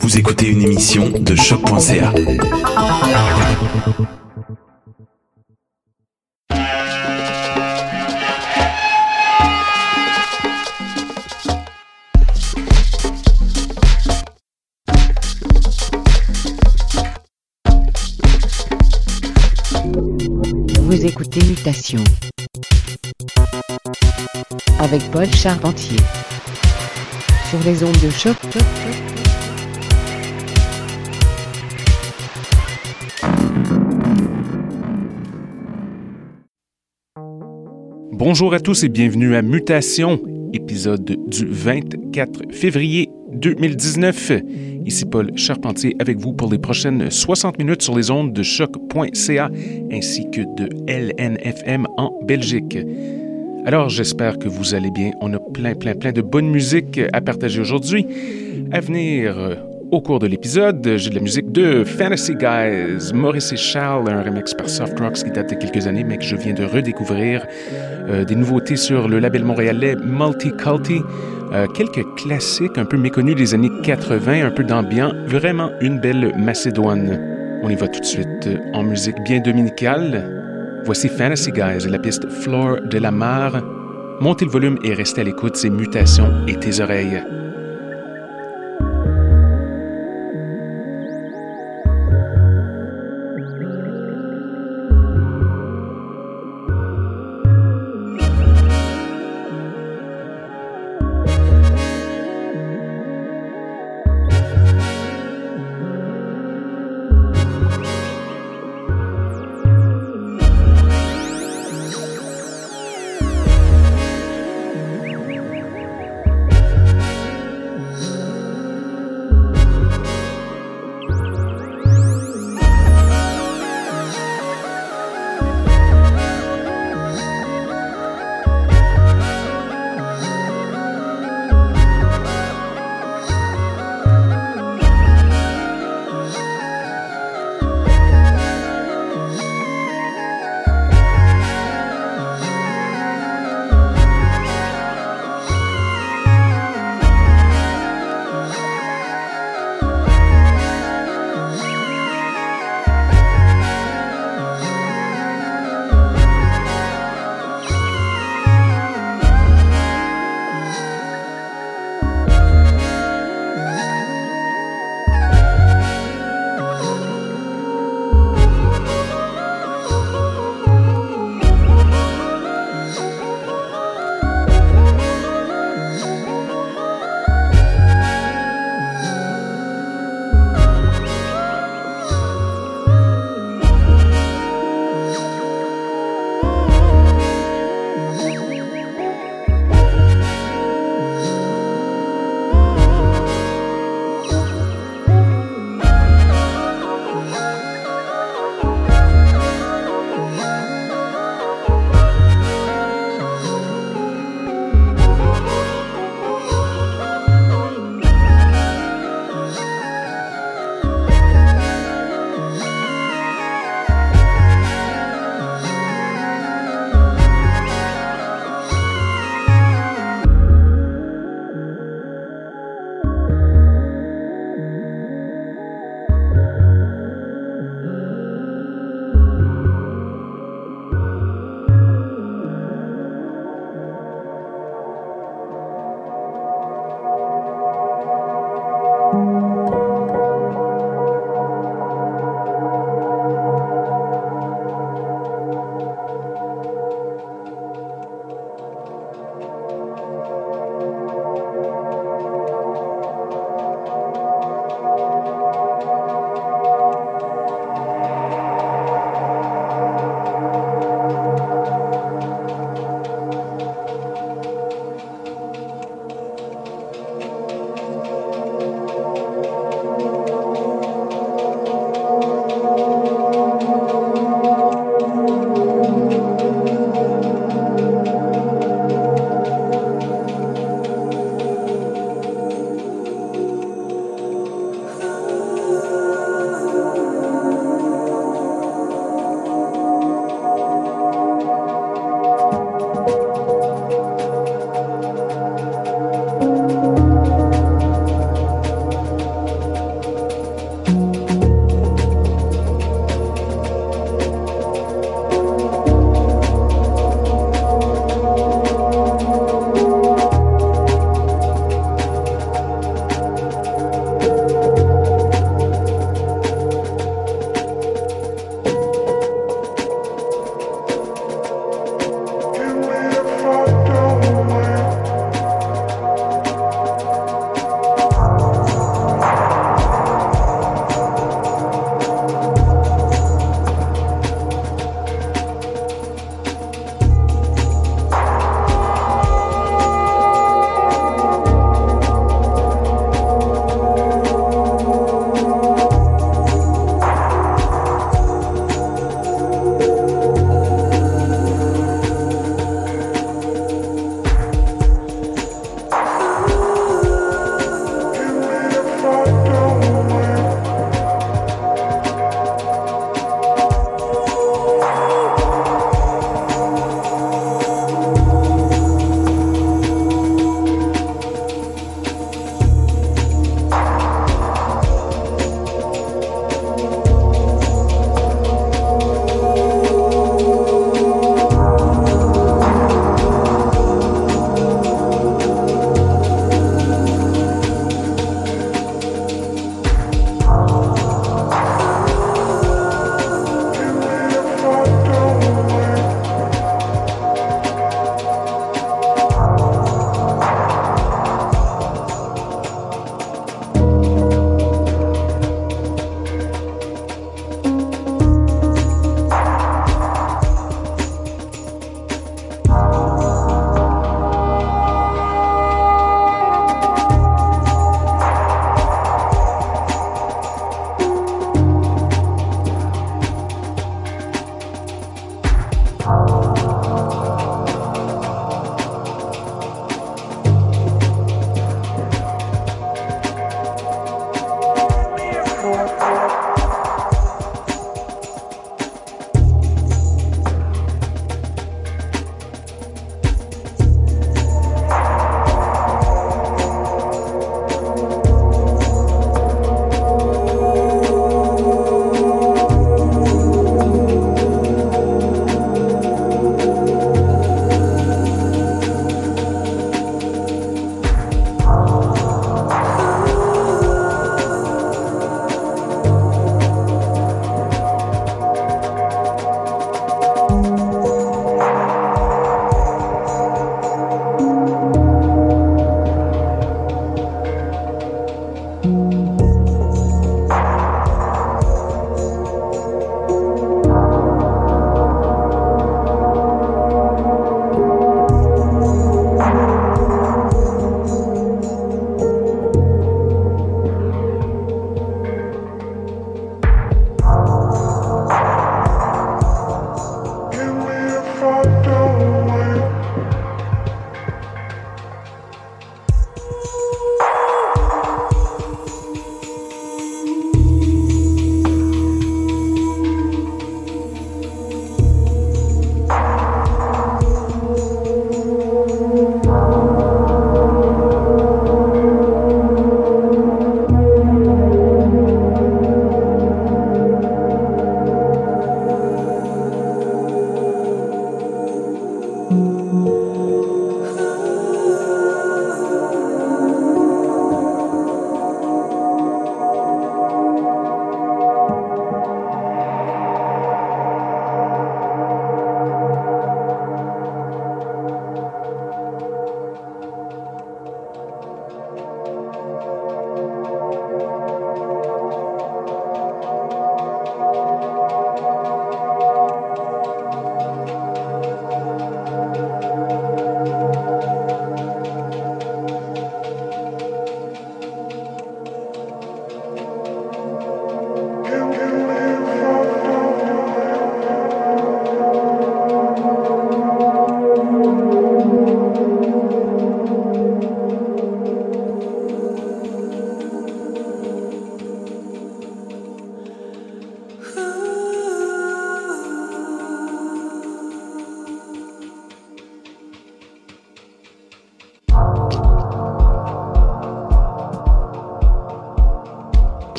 Vous écoutez une émission de choc.ca. Vous écoutez Mutation avec Paul Charpentier sur les ondes de choc. Bonjour à tous et bienvenue à Mutation, épisode du 24 février 2019. Ici Paul Charpentier avec vous pour les prochaines 60 minutes sur les ondes de choc.ca ainsi que de LNFM en Belgique. Alors j'espère que vous allez bien. On a plein, plein, plein de bonne musique à partager aujourd'hui. À venir au cours de l'épisode, j'ai de la musique de Fantasy Guys, Maurice et Charles, un remix par Soft Rocks qui date de quelques années mais que je viens de redécouvrir. Euh, des nouveautés sur le label montréalais Multiculti. Euh, quelques classiques un peu méconnus des années 80, un peu d'ambiance. Vraiment une belle Macédoine. On y va tout de suite euh, en musique bien dominicale. Voici Fantasy Guys la piste Flore de la Mare. Montez le volume et restez à l'écoute, c'est Mutations et tes oreilles.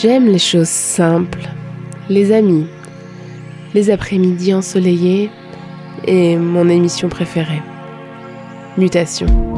J'aime les choses simples, les amis, les après-midi ensoleillés et mon émission préférée, Mutation.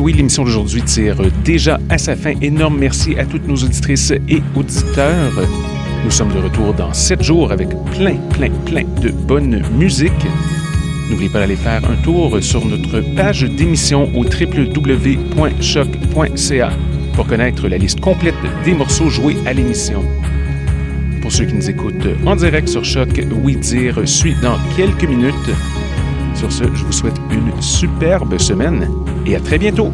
Oui, l'émission d'aujourd'hui tire déjà à sa fin. Énorme merci à toutes nos auditrices et auditeurs. Nous sommes de retour dans sept jours avec plein, plein, plein de bonne musique. N'oubliez pas d'aller faire un tour sur notre page d'émission au www.choc.ca pour connaître la liste complète des morceaux joués à l'émission. Pour ceux qui nous écoutent en direct sur Choc, Oui Dire suit dans quelques minutes. Sur ce, je vous souhaite une superbe semaine et à très bientôt.